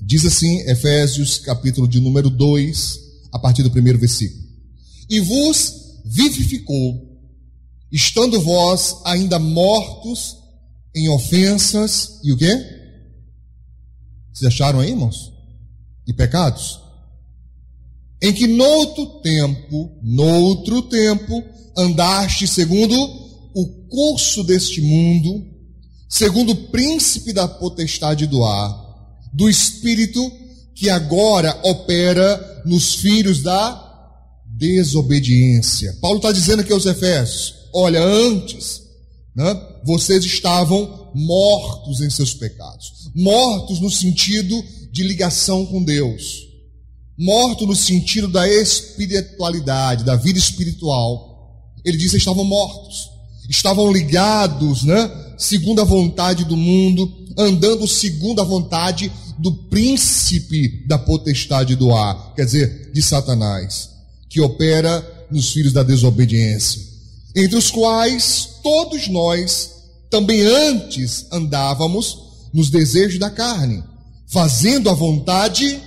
Diz assim, Efésios, capítulo de número 2, a partir do primeiro versículo. E vos vivificou, estando vós ainda mortos em ofensas e o quê? Vocês acharam aí, irmãos? E pecados? Em que noutro tempo, noutro tempo, andaste segundo o curso deste mundo, segundo o príncipe da potestade do ar, do espírito que agora opera nos filhos da desobediência. Paulo está dizendo aqui aos Efésios: olha, antes, né, vocês estavam mortos em seus pecados, mortos no sentido de ligação com Deus, morto no sentido da espiritualidade, da vida espiritual. Ele diz que estavam mortos, estavam ligados, né, segundo a vontade do mundo, andando segundo a vontade do príncipe da potestade do ar, quer dizer, de Satanás, que opera nos filhos da desobediência, entre os quais todos nós também antes andávamos nos desejos da carne, fazendo a vontade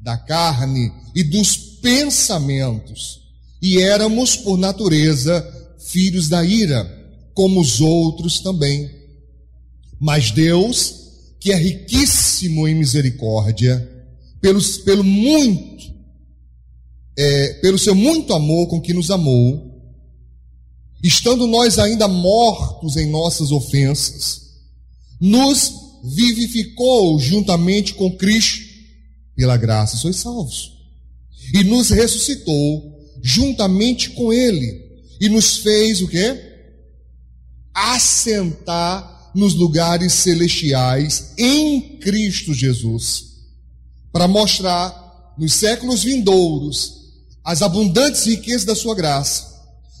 da carne e dos pensamentos, e éramos por natureza filhos da ira, como os outros também. Mas Deus, que é riquíssimo em misericórdia, pelos, pelo muito, é, pelo seu muito amor com que nos amou, estando nós ainda mortos em nossas ofensas, nos vivificou juntamente com Cristo, pela graça sois salvos, e nos ressuscitou juntamente com Ele, e nos fez o quê? Assentar nos lugares celestiais em Cristo Jesus, para mostrar nos séculos vindouros as abundantes riquezas da sua graça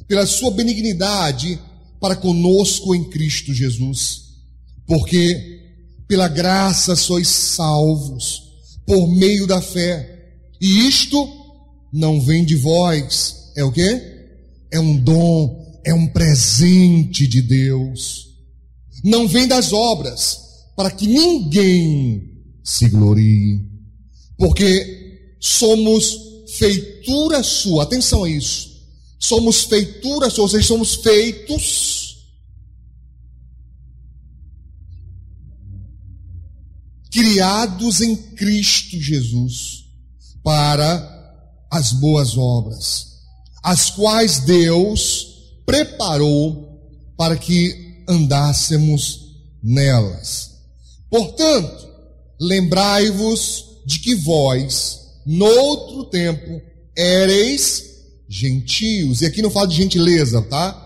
pela sua benignidade para conosco em Cristo Jesus. Porque pela graça sois salvos, por meio da fé. E isto não vem de vós, é o que? É um dom, é um presente de Deus. Não vem das obras, para que ninguém se glorie. Porque somos feitura sua, atenção a isso somos feituras, ou seja, somos feitos criados em Cristo Jesus para as boas obras, as quais Deus preparou para que andássemos nelas. Portanto, lembrai-vos de que vós, noutro tempo, éreis gentios. E aqui não fala de gentileza, tá?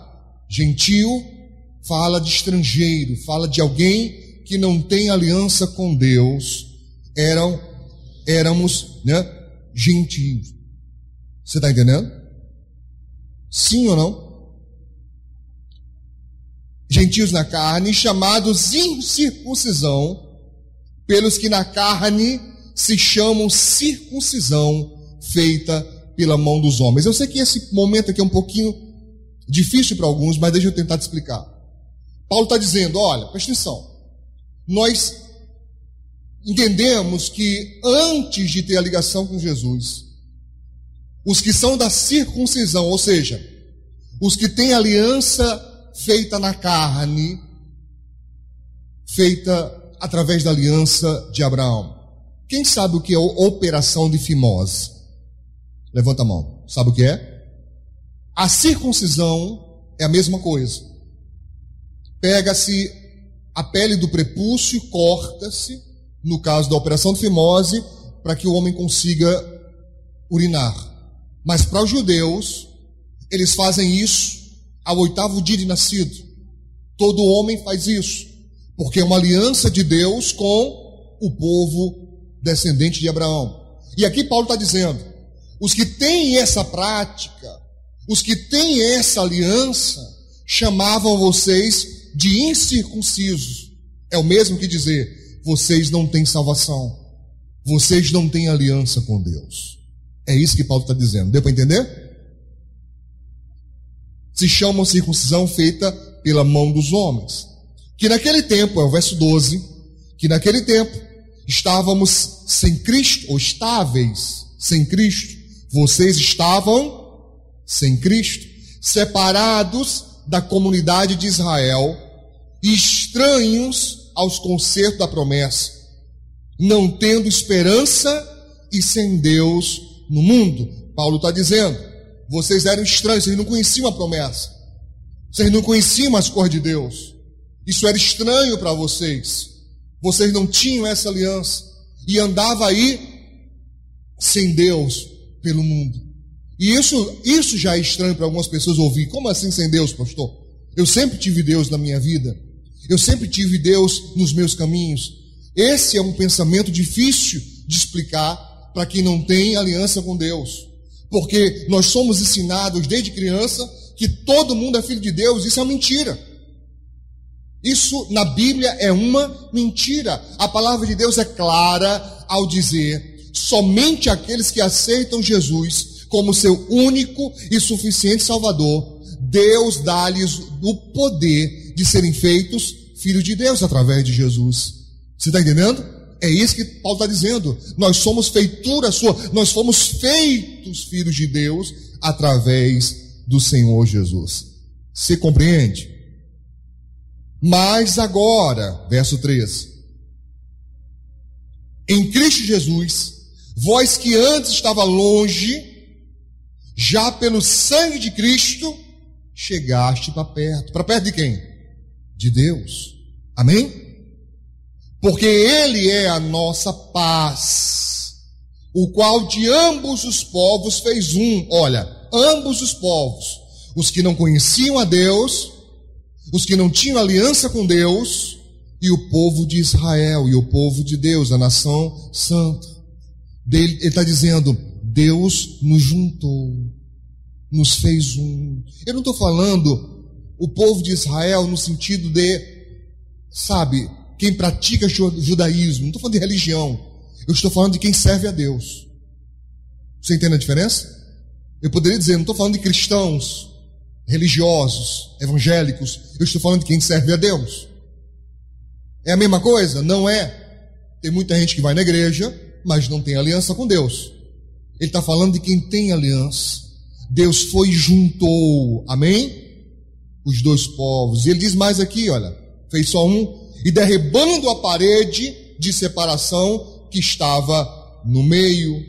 Gentil fala de estrangeiro, fala de alguém que não tem aliança com Deus. Eram, éramos, né, gentios. Você está entendendo? Sim ou não? Gentios na carne, chamados incircuncisão, pelos que na carne se chamam circuncisão feita pela mão dos homens. Eu sei que esse momento aqui é um pouquinho difícil para alguns, mas deixa eu tentar te explicar. Paulo está dizendo: olha, presta atenção. Nós entendemos que antes de ter a ligação com Jesus, os que são da circuncisão, ou seja, os que têm aliança feita na carne, feita através da aliança de Abraão. Quem sabe o que é operação de fimose? Levanta a mão. Sabe o que é? A circuncisão é a mesma coisa. Pega-se a pele do prepúcio corta-se, no caso da operação de fimose, para que o homem consiga urinar. Mas para os judeus, eles fazem isso ao oitavo dia de nascido. Todo homem faz isso, porque é uma aliança de Deus com o povo descendente de Abraão. E aqui Paulo está dizendo: os que têm essa prática, os que têm essa aliança, chamavam vocês de incircuncisos. É o mesmo que dizer: vocês não têm salvação, vocês não têm aliança com Deus. É isso que Paulo está dizendo. Deu para entender? Se chama circuncisão feita pela mão dos homens. Que naquele tempo, é o verso 12, que naquele tempo estávamos sem Cristo, ou estáveis sem Cristo. Vocês estavam sem Cristo, separados da comunidade de Israel, estranhos aos concertos da promessa, não tendo esperança e sem Deus no mundo. Paulo está dizendo: vocês eram estranhos, vocês não conheciam a promessa, vocês não conheciam as cores de Deus, isso era estranho para vocês, vocês não tinham essa aliança e andava aí sem Deus pelo mundo. E isso, isso já é estranho para algumas pessoas ouvir. Como assim sem Deus, pastor? Eu sempre tive Deus na minha vida. Eu sempre tive Deus nos meus caminhos. Esse é um pensamento difícil de explicar para quem não tem aliança com Deus. Porque nós somos ensinados desde criança que todo mundo é filho de Deus. Isso é uma mentira. Isso na Bíblia é uma mentira. A palavra de Deus é clara ao dizer: somente aqueles que aceitam Jesus como seu único e suficiente Salvador, Deus dá-lhes o poder de serem feitos filhos de Deus através de Jesus. Você está entendendo? É isso que Paulo está dizendo. Nós somos feitura sua, nós fomos feitos filhos de Deus através do Senhor Jesus. Você compreende? Mas agora, verso 3: Em Cristo Jesus, vós que antes estava longe, já pelo sangue de Cristo, chegaste para perto. Para perto de quem? De Deus. Amém? Porque Ele é a nossa paz, o qual de ambos os povos fez um. Olha, ambos os povos, os que não conheciam a Deus, os que não tinham aliança com Deus, e o povo de Israel, e o povo de Deus, a nação santa. Ele está dizendo: Deus nos juntou, nos fez um. Eu não estou falando o povo de Israel no sentido de, sabe, quem pratica judaísmo, não estou falando de religião, eu estou falando de quem serve a Deus. Você entende a diferença? Eu poderia dizer, não estou falando de cristãos, religiosos, evangélicos, eu estou falando de quem serve a Deus. É a mesma coisa? Não é. Tem muita gente que vai na igreja, mas não tem aliança com Deus. Ele está falando de quem tem aliança. Deus foi e juntou, amém? Os dois povos. E ele diz mais aqui, olha, fez só um, e derribando a parede de separação que estava no meio,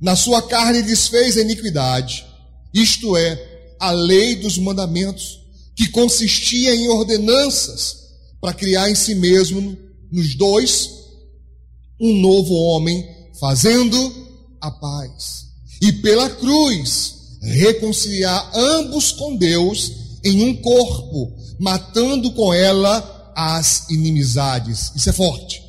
na sua carne desfez a iniquidade, isto é, a lei dos mandamentos, que consistia em ordenanças para criar em si mesmo, nos dois, um novo homem, fazendo a paz. E pela cruz, reconciliar ambos com Deus em um corpo, matando com ela as inimizades. Isso é forte.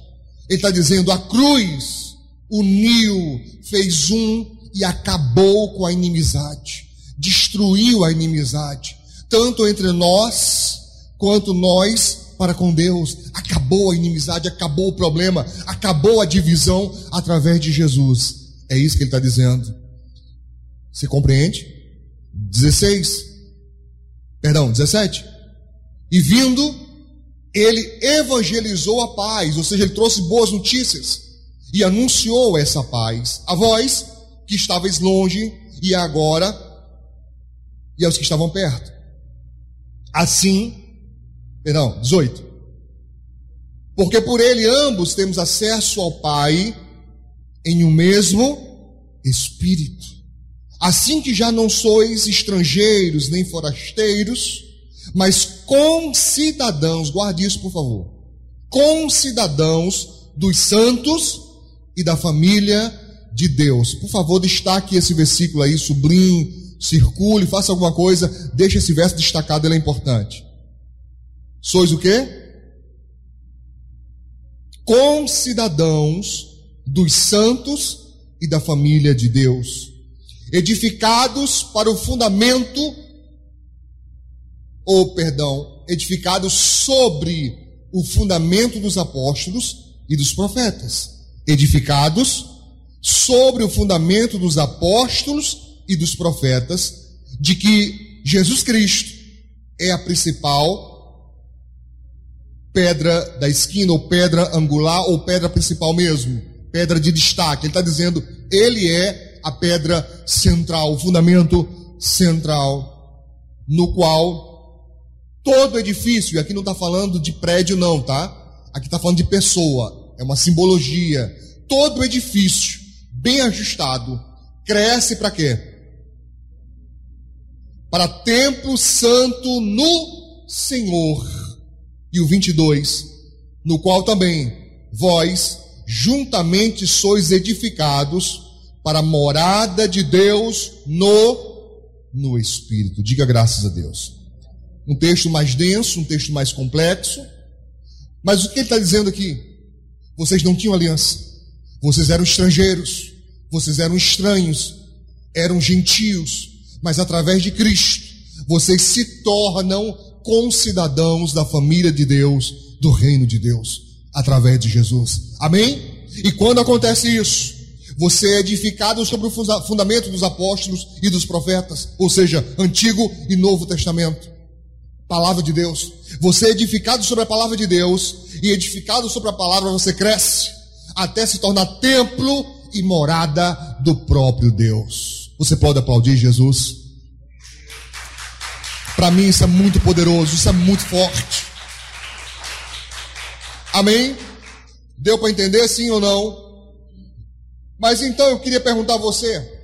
Ele está dizendo: a cruz uniu, fez um e acabou com a inimizade, destruiu a inimizade, tanto entre nós quanto nós para com Deus. Acabou a inimizade, acabou o problema, acabou a divisão através de Jesus. É isso que ele está dizendo. Você compreende? 16. Perdão, 17. E vindo, ele evangelizou a paz, ou seja, ele trouxe boas notícias e anunciou essa paz a vós que estavais longe e agora e aos que estavam perto. Assim, Perdão, 18. Porque por ele ambos temos acesso ao Pai em um mesmo Espírito. Assim que já não sois estrangeiros nem forasteiros, mas concidadãos, guarde isso por favor, concidadãos dos santos e da família de Deus. Por favor, destaque esse versículo aí, sublinhe, circule, faça alguma coisa, deixe esse verso destacado, ele é importante. Sois o quê? Concidadãos dos santos e da família de Deus, edificados para o fundamento, ou perdão, edificados sobre o fundamento dos apóstolos e dos profetas, edificados sobre o fundamento dos apóstolos e dos profetas, de que Jesus Cristo é a principal pedra da esquina, ou pedra angular, ou pedra principal mesmo, pedra de destaque. Ele está dizendo, ele é a pedra central, o fundamento central, no qual todo edifício, e aqui não está falando de prédio, não, tá? Aqui está falando de pessoa, é uma simbologia. Todo edifício, bem ajustado, cresce para quê? Para templo santo no Senhor e o 22, no qual também vós juntamente sois edificados para a morada de Deus no no espírito. Diga graças a Deus. Um texto mais denso, um texto mais complexo. Mas o que ele está dizendo aqui? Vocês não tinham aliança. Vocês eram estrangeiros. Vocês eram estranhos. Eram gentios. Mas através de Cristo, vocês se tornam concidadãos da família de Deus, do reino de Deus, através de Jesus. Amém? E quando acontece isso, você é edificado sobre o fundamento dos apóstolos e dos profetas, ou seja, Antigo e Novo Testamento. Palavra de Deus. Você é edificado sobre a palavra de Deus e edificado sobre a palavra você cresce até se tornar templo e morada do próprio Deus. Você pode aplaudir Jesus? Para mim isso é muito poderoso, isso é muito forte. Amém? Deu para entender sim ou não? Mas então eu queria perguntar a você,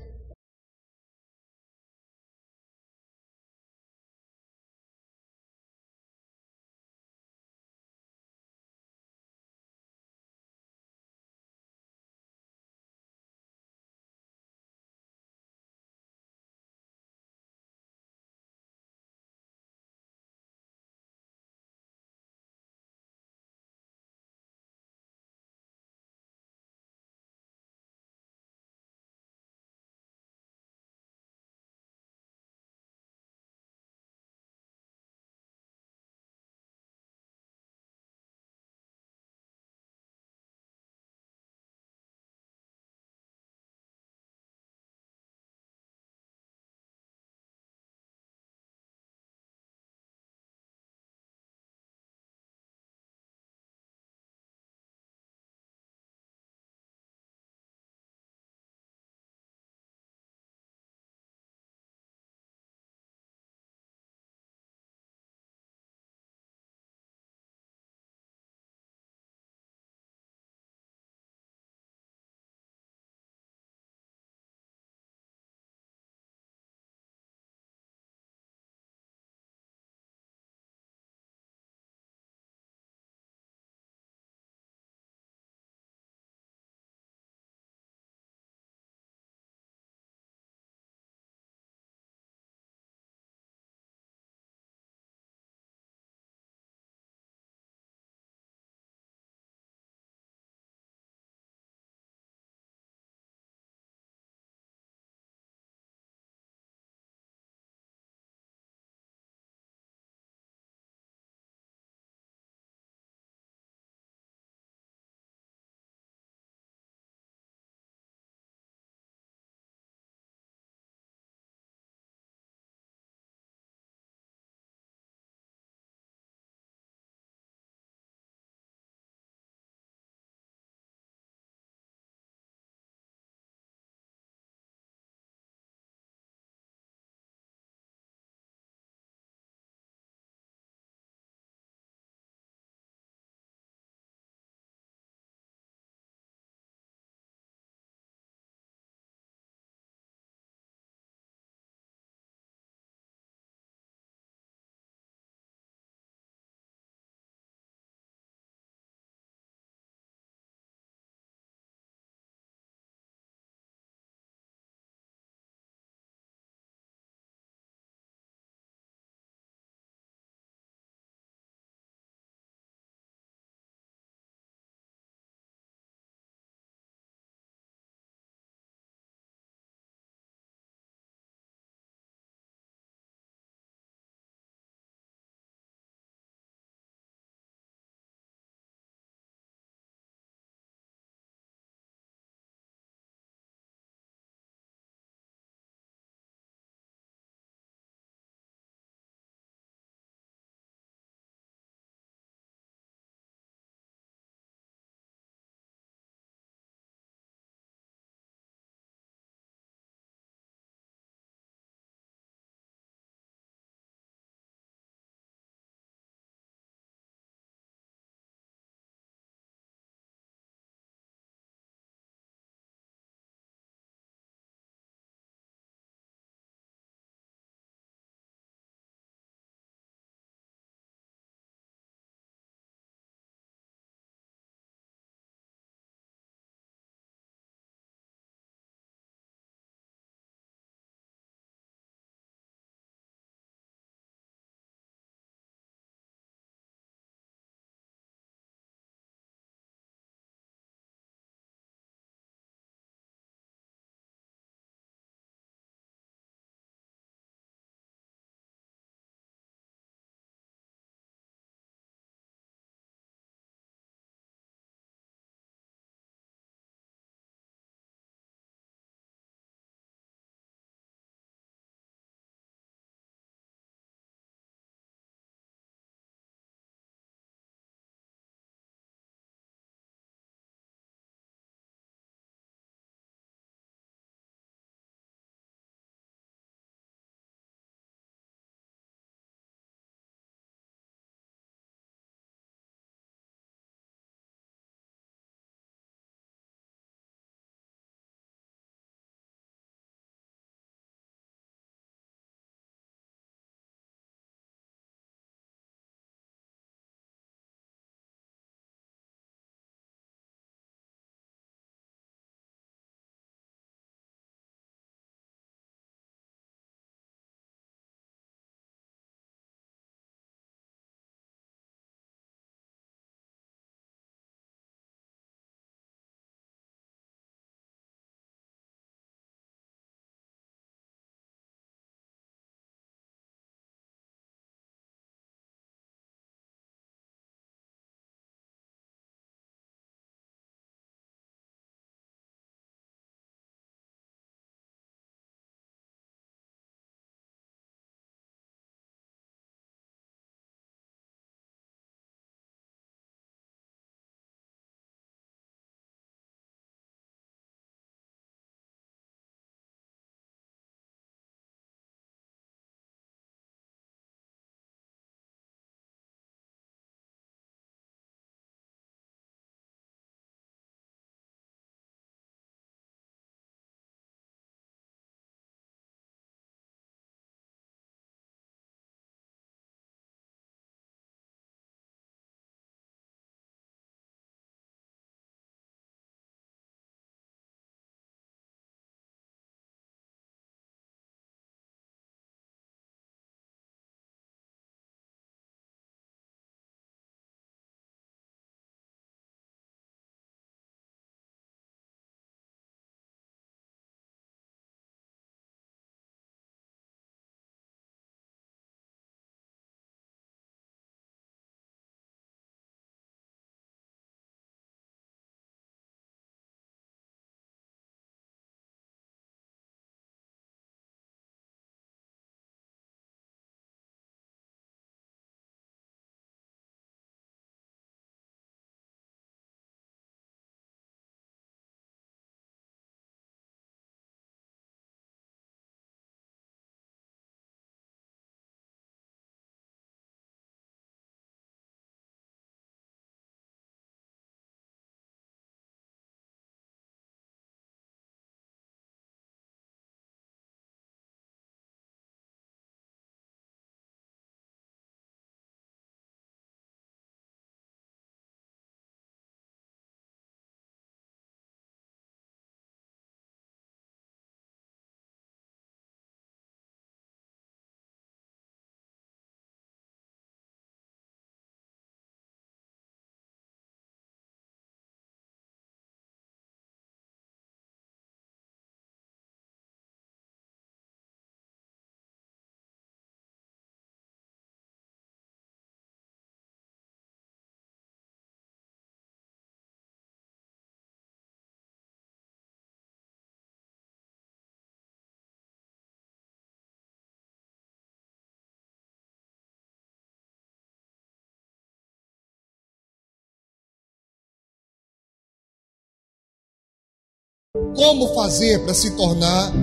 Como fazer para se tornar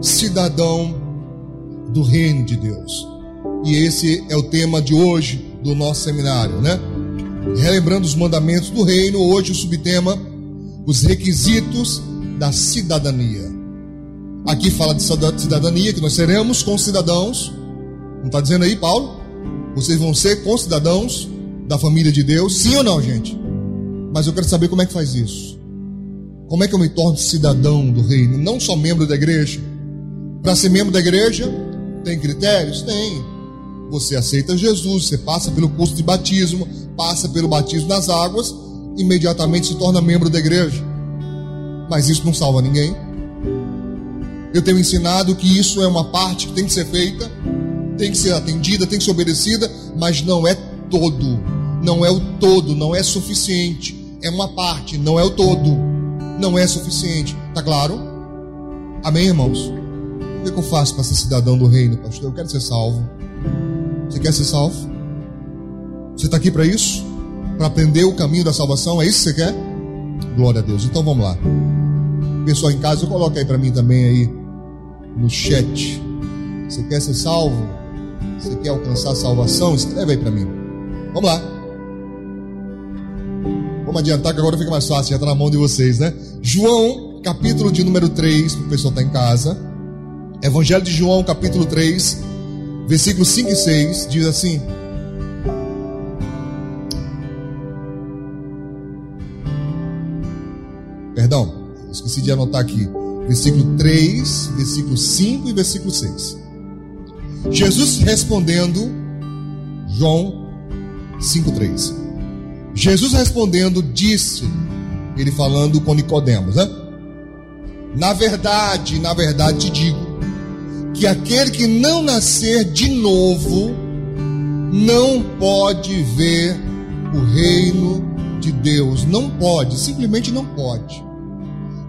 cidadão do reino de Deus? E esse é o tema de hoje do nosso seminário, né? Relembrando os mandamentos do reino, hoje o subtema os requisitos da cidadania. Aqui fala de cidadania, que nós seremos concidadãos. Não está dizendo aí, Paulo? Vocês vão ser concidadãos da família de Deus, sim ou não, gente? Mas eu quero saber como é que faz isso. Como é que eu me torno cidadão do reino, não só membro da igreja? Para ser membro da igreja, tem critérios? Tem. Você aceita Jesus, você passa pelo curso de batismo, passa pelo batismo nas águas, imediatamente se torna membro da igreja. Mas isso não salva ninguém. Eu tenho ensinado que isso é uma parte que tem que ser feita, tem que ser atendida, tem que ser obedecida, mas não é todo. Não é o todo, não é suficiente. É uma parte, não é o todo. Não é suficiente. Tá claro? Amém, irmãos? O que, é eu faço para ser cidadão do reino, pastor? Eu quero ser salvo. Você quer ser salvo? Você está aqui para isso? Para aprender o caminho da salvação? É isso que você quer? Glória a Deus. Então vamos lá. Pessoal em casa, coloca aí para mim também aí no chat. Você quer ser salvo? Você quer alcançar a salvação? Escreve aí para mim. Vamos lá. Vamos adiantar que agora fica mais fácil, já está na mão de vocês, né? João, capítulo de número 3, para o pessoal estar tá em casa. Evangelho de João, capítulo 3, versículos 5 e 6, diz assim: Perdão, esqueci de anotar aqui. Versículo 3, versículo 5 e versículo 6. Jesus respondendo, João 5,3. Jesus respondendo, disse, ele falando com Nicodemos, né? Na verdade, na verdade te digo, que aquele que não nascer de novo não pode ver o reino de Deus. Não pode, simplesmente não pode.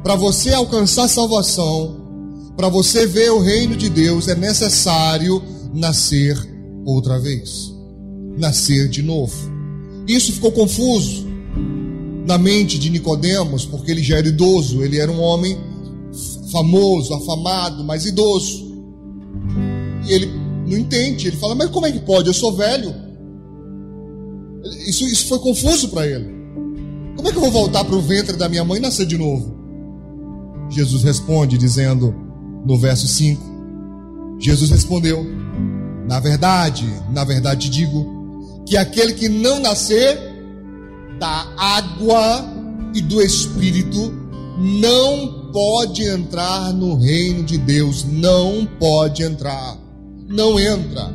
Para você alcançar salvação, para você ver o reino de Deus, é necessário nascer outra vez. Nascer de novo. Isso ficou confuso na mente de Nicodemos, porque ele já era idoso, ele era um homem famoso, afamado, mas idoso. E ele não entende, ele fala: "Mas como é que pode? Eu sou velho". Isso, isso foi confuso para ele. Como é que eu vou voltar para o ventre da minha mãe e nascer de novo? Jesus responde dizendo no verso 5: Jesus respondeu: Na verdade, na verdade digo que aquele que não nascer da água e do espírito não pode entrar no reino de Deus, não pode entrar. Não entra.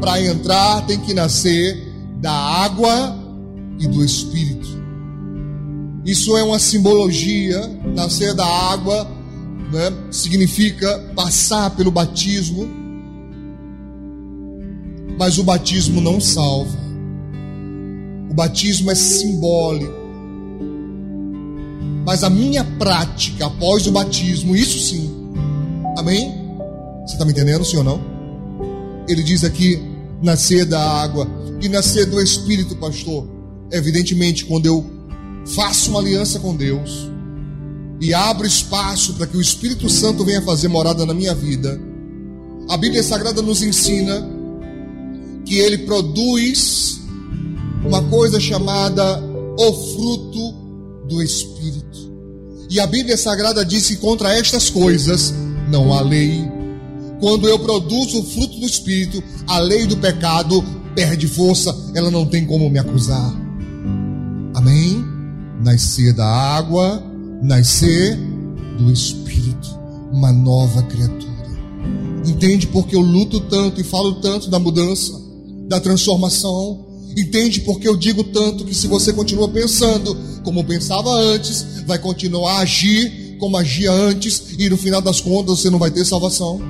Para entrar tem que nascer da água e do espírito. Isso é uma simbologia, nascer da água né, significa passar pelo batismo, mas o batismo não salva. O batismo é simbólico. Mas a minha prática após o batismo, isso sim. Amém? Você está me entendendo, ou não? Ele diz aqui: nascer da água e nascer do Espírito, pastor. Evidentemente, quando eu faço uma aliança com Deus e abro espaço para que o Espírito Santo venha fazer morada na minha vida, a Bíblia Sagrada nos ensina que ele produz uma coisa chamada o fruto do Espírito. E a Bíblia Sagrada diz que contra estas coisas não há lei. Quando eu produzo o fruto do Espírito, a lei do pecado perde força, ela não tem como me acusar. Amém? nascer da água, nascer do Espírito, uma nova criatura. Entende porque eu luto tanto e falo tanto da mudança, da transformação? Entende porque eu digo tanto que se você continua pensando como pensava antes, vai continuar a agir como agia antes e no final das contas você não vai ter salvação?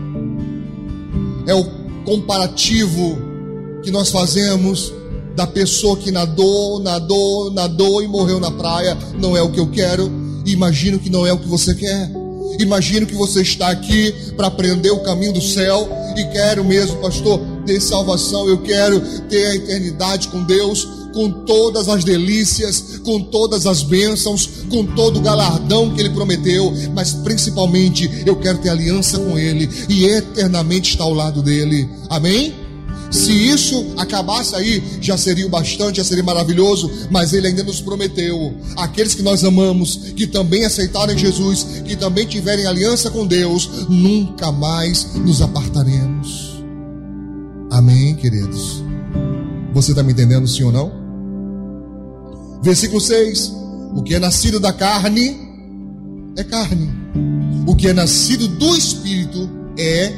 É o comparativo que nós fazemos da pessoa que nadou, nadou, nadou e morreu na praia, não é o que eu quero. Imagino que não é o que você quer. Imagino que você está aqui para aprender o caminho do céu e quero mesmo, pastor, ter salvação. Eu quero ter a eternidade com Deus. com todas as delícias, com todas as bênçãos, com todo o galardão que Ele prometeu, mas principalmente eu quero ter aliança com Ele e eternamente estar ao lado dele. Amém? Se isso acabasse aí, já seria o bastante, já seria maravilhoso, mas Ele ainda nos prometeu: aqueles que nós amamos, que também aceitarem Jesus, que também tiverem aliança com Deus, nunca mais nos apartaremos. Amém, queridos? Você está me entendendo, sim ou não? Versículo 6: O que é nascido da carne é carne, o que é nascido do espírito é,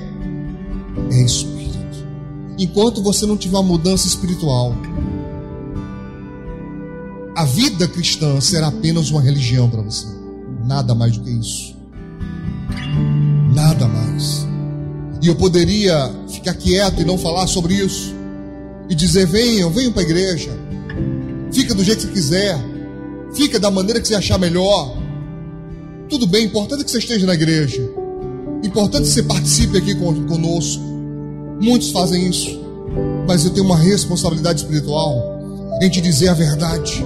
é espírito enquanto você não tiver uma mudança espiritual. A vida cristã será apenas uma religião para você. Nada mais do que isso. Nada mais. E eu poderia ficar quieto e não falar sobre isso. E dizer: venham, venham para a igreja. Fica do jeito que você quiser. Fica da maneira que você achar melhor. Tudo bem, importante é que você esteja na igreja. Importante que você participe aqui conosco. Muitos fazem isso, mas eu tenho uma responsabilidade espiritual em te dizer a verdade.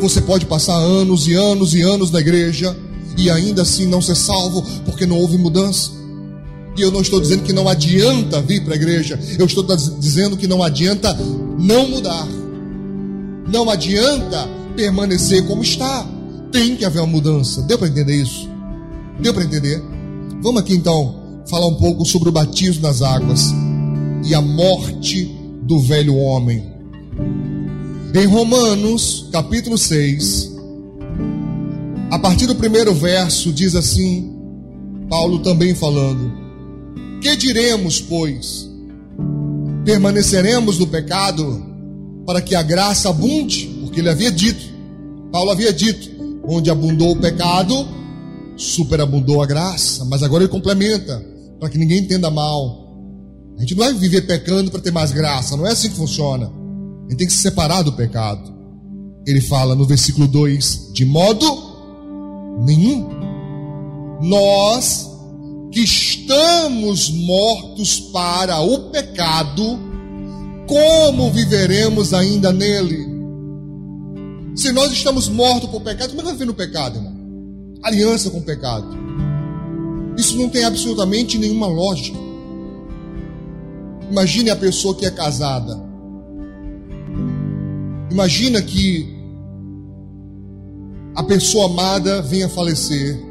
Você pode passar anos e anos e anos na igreja e ainda assim não ser salvo porque não houve mudança. E eu não estou dizendo que não adianta vir para a igreja, eu estou dizendo que não adianta não mudar, não adianta permanecer como está. Tem que haver uma mudança. Deu para entender isso? Deu para entender? Vamos aqui então falar um pouco sobre o batismo nas águas e a morte do velho homem. Em Romanos, capítulo 6, a partir do primeiro verso, diz assim: Paulo também falando: Que diremos, pois? Permaneceremos no pecado para que a graça abunde? Porque ele havia dito, Paulo havia dito: onde abundou o pecado, superabundou a graça. Mas agora ele complementa, para que ninguém entenda mal. A gente não vai viver pecando para ter mais graça, não é assim que funciona. A gente tem que se separar do pecado. Ele fala no versículo 2: de modo nenhum. Nós que estamos mortos para o pecado, como viveremos ainda nele? Se nós estamos mortos por pecado, como é que vai viver no pecado, irmão? Aliança com o pecado. Isso não tem absolutamente nenhuma lógica. Imagine a pessoa que é casada. Imagina que a pessoa amada venha falecer.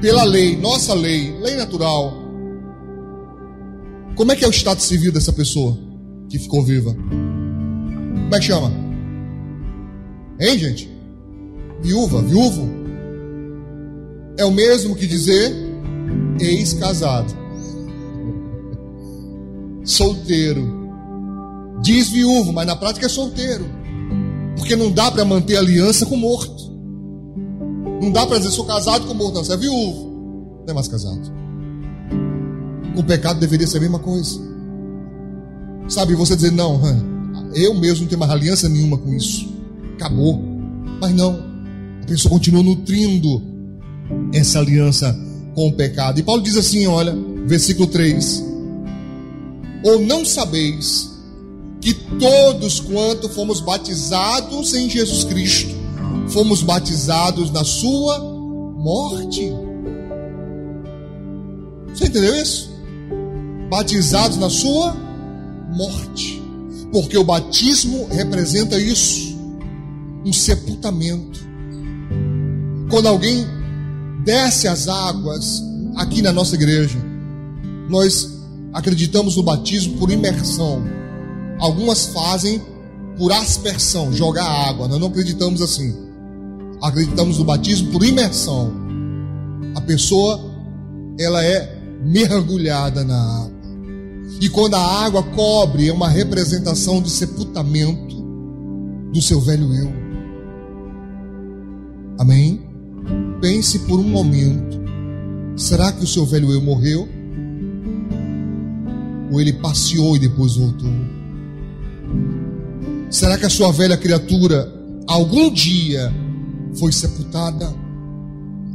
Pela lei, nossa lei, lei natural. Como é que é o estado civil dessa pessoa que ficou viva? Como é que chama? Hein, gente? Viúva, viúvo. É o mesmo que dizer ex-casado solteiro. Diz viúvo, mas na prática é solteiro. Porque não dá para manter aliança com morto. Não dá para dizer sou casado com morto, não, você é viúvo. Não é mais casado. Com o pecado deveria ser a mesma coisa. Sabe, você dizer, não, eu mesmo não tenho mais aliança nenhuma com isso. Acabou. Mas não. A pessoa continua nutrindo essa aliança com o pecado. E Paulo diz assim: olha, versículo 3: ou não sabeis que todos quanto fomos batizados em Jesus Cristo, fomos batizados na sua morte? Você entendeu isso? Batizados na sua morte. Porque o batismo representa isso, um sepultamento. Quando alguém desce as águas aqui na nossa igreja, nós acreditamos no batismo por imersão. Algumas fazem por aspersão, jogar água. Nós não acreditamos assim. Acreditamos no batismo por imersão. A pessoa ela é mergulhada na água. E quando a água cobre, é uma representação de sepultamento do seu velho eu. Amém? Pense por um momento. Será que o seu velho eu morreu? Ou ele passeou e depois voltou? Será que a sua velha criatura algum dia foi sepultada?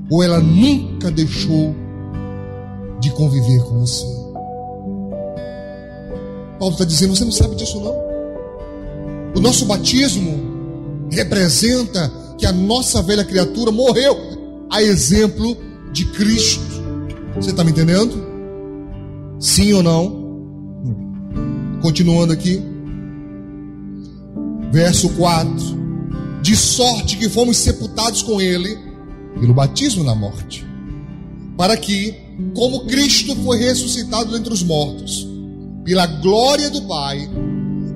Ou ela nunca deixou de conviver com você? Paulo está dizendo: você não sabe disso, não? O nosso batismo representa que a nossa velha criatura morreu a exemplo de Cristo. Você está me entendendo? Sim ou não? Continuando aqui. Verso 4. De sorte que fomos sepultados com Ele pelo batismo na morte, para que, como Cristo foi ressuscitado entre os mortos, pela glória do Pai,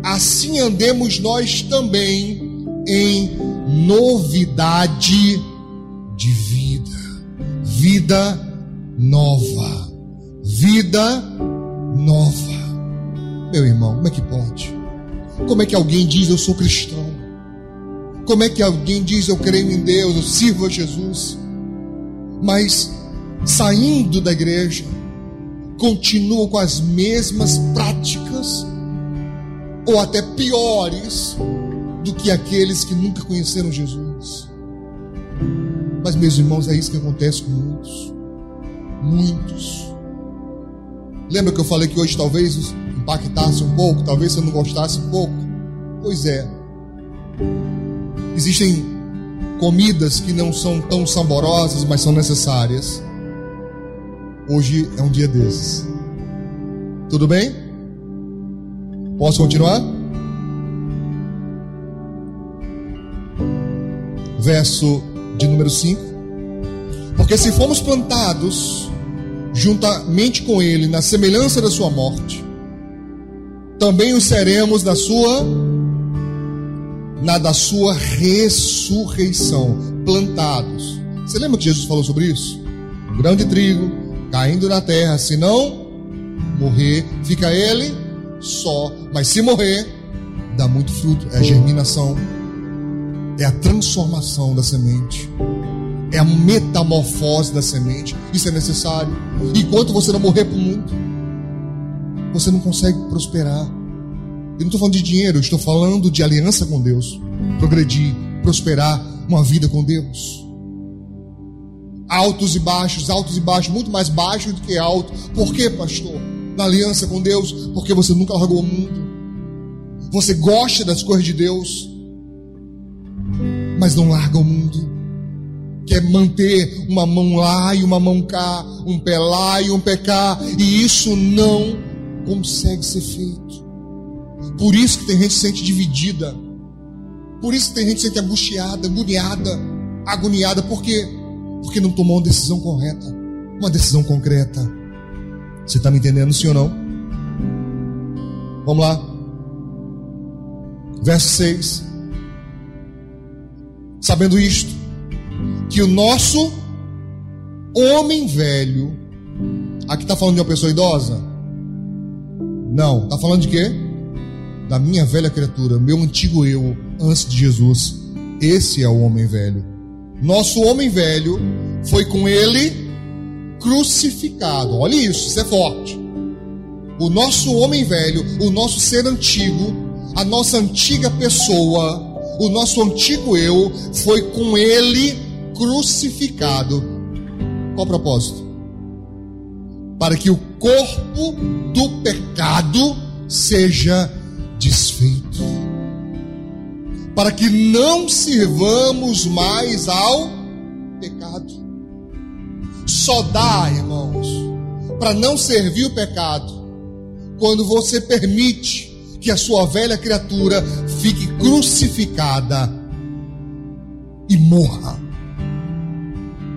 assim andemos nós também em novidade de vida, vida nova, vida nova. Meu irmão, como é que pode? Como é que alguém diz eu sou cristão? Como é que alguém diz eu creio em Deus, eu sirvo a Jesus, mas saindo da igreja, continua com as mesmas práticas, ou até piores, do que aqueles que nunca conheceram Jesus. Mas, meus irmãos, é isso que acontece com muitos. Muitos. Lembra que eu falei que hoje talvez impactasse um pouco, talvez você não gostasse um pouco? Pois é. Existem comidas que não são tão saborosas, mas são necessárias. Hoje é um dia desses. Tudo bem? Posso continuar? Verso de número 5. Porque se fomos plantados juntamente com ele na semelhança da sua morte, também o seremos na sua na da sua ressurreição, plantados. Você lembra que Jesus falou sobre isso? Um grão de trigo caindo na terra, se não morrer, fica ele só, mas se morrer, dá muito fruto, é a germinação, é a transformação da semente. É a metamorfose da semente. Isso é necessário. Enquanto você não morrer para o mundo, você não consegue prosperar. Eu não estou falando de dinheiro, eu estou falando de aliança com Deus. Progredir, prosperar, uma vida com Deus. Altos e baixos, altos e baixos, muito mais baixo do que alto. Por quê, pastor? Na aliança com Deus, porque você nunca largou o mundo. Você gosta das coisas de Deus, mas não larga o mundo. Quer manter uma mão lá e uma mão cá, um pé lá e um pé cá, e isso não consegue ser feito. Por isso que tem gente que se sente dividida. Por isso que tem gente que se sente angustiada, agoniada, agoniada. Por quê? Porque não tomou uma decisão correta, uma decisão concreta. Você está me entendendo, sim ou não? Vamos lá. Verso 6. Sabendo isto, que o nosso homem velho, aqui está falando de uma pessoa idosa? Não, está falando de quê? Da minha velha criatura, meu antigo eu, antes de Jesus. Esse é o homem velho. Nosso homem velho foi com ele crucificado. Olha isso, isso é forte. O nosso homem velho, o nosso ser antigo, a nossa antiga pessoa, o nosso antigo eu, foi com ele crucificado. Qual o propósito? Para que o corpo do pecado seja desfeito, para que não sirvamos mais ao pecado. Só dá, irmãos, para não servir o pecado, quando você permite que a sua velha criatura fique crucificada e morra.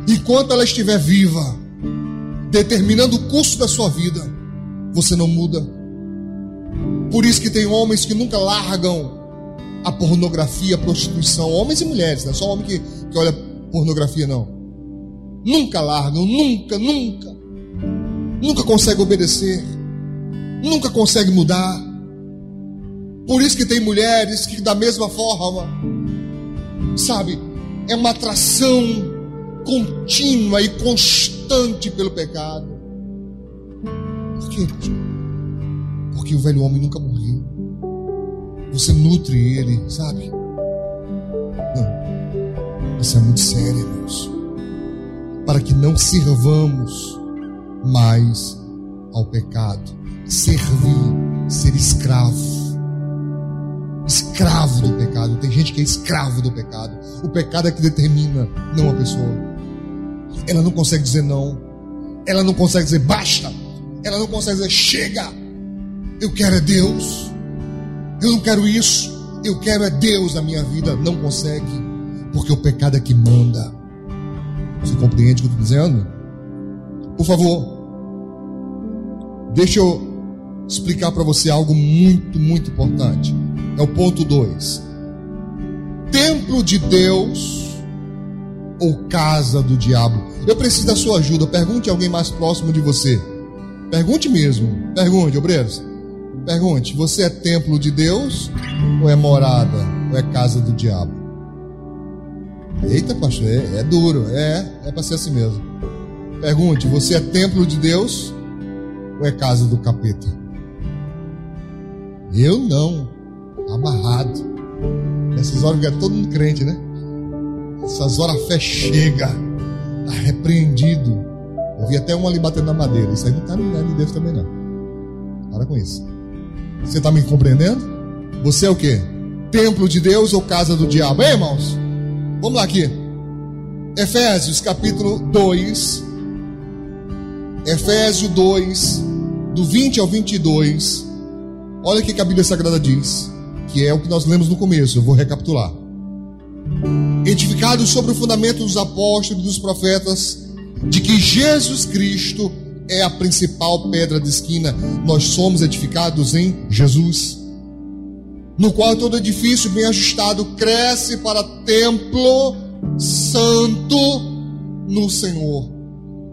Enquanto ela estiver viva, determinando o curso da sua vida, você não muda por isso que tem homens que nunca largam a pornografia, a prostituição. Homens e mulheres, não é só homem que, que olha pornografia, não. Nunca largam, nunca, nunca. Nunca consegue obedecer. Nunca consegue mudar. Por isso que tem mulheres que da mesma forma, sabe, é uma atração contínua e constante pelo pecado. Por quê? Porque o velho homem nunca morreu. Você nutre ele, sabe? Não. Isso é muito sério, irmãos. Para que não sirvamos mais ao pecado. Servir, ser escravo. escravo do pecado. Tem gente que é escravo do pecado. O pecado é que determina, não a pessoa. Ela não consegue dizer não. Ela não consegue dizer basta. Ela não consegue dizer chega. Eu quero é Deus. Eu não quero isso. Eu quero é Deus na minha vida. Não consegue. Porque o pecado é que manda. Você compreende o que eu estou dizendo? Por favor, deixa eu explicar para você algo muito, muito importante. É o ponto 2. Templo de Deus ou casa do diabo? Eu preciso da sua ajuda. Pergunte a alguém mais próximo de você. Pergunte mesmo. Pergunte, obreiros. Pergunte: você é templo de Deus ou é morada ou é casa do diabo? Eita, pastor, é, é duro. É, é para ser assim mesmo. Pergunte: você é templo de Deus ou é casa do capeta? Eu não. Amarrado. Nessas horas é todo mundo crente, né? Essas horas a fé chega. Está repreendido. Eu vi até um ali batendo na madeira. Isso aí não está no lugar de Deus também, não. Para com isso. Você está me compreendendo? Você é o quê? Templo de Deus ou casa do diabo? Ei, irmãos? Vamos lá aqui. Efésios capítulo 2. Efésios 2, do 20 ao 22. Olha o que a Bíblia Sagrada diz, que é o que nós lemos no começo, eu vou recapitular. Edificados sobre o fundamento dos apóstolos e dos profetas, de que Jesus Cristo é a principal pedra de esquina, nós somos edificados em Jesus, no qual todo edifício bem ajustado cresce para templo santo no Senhor.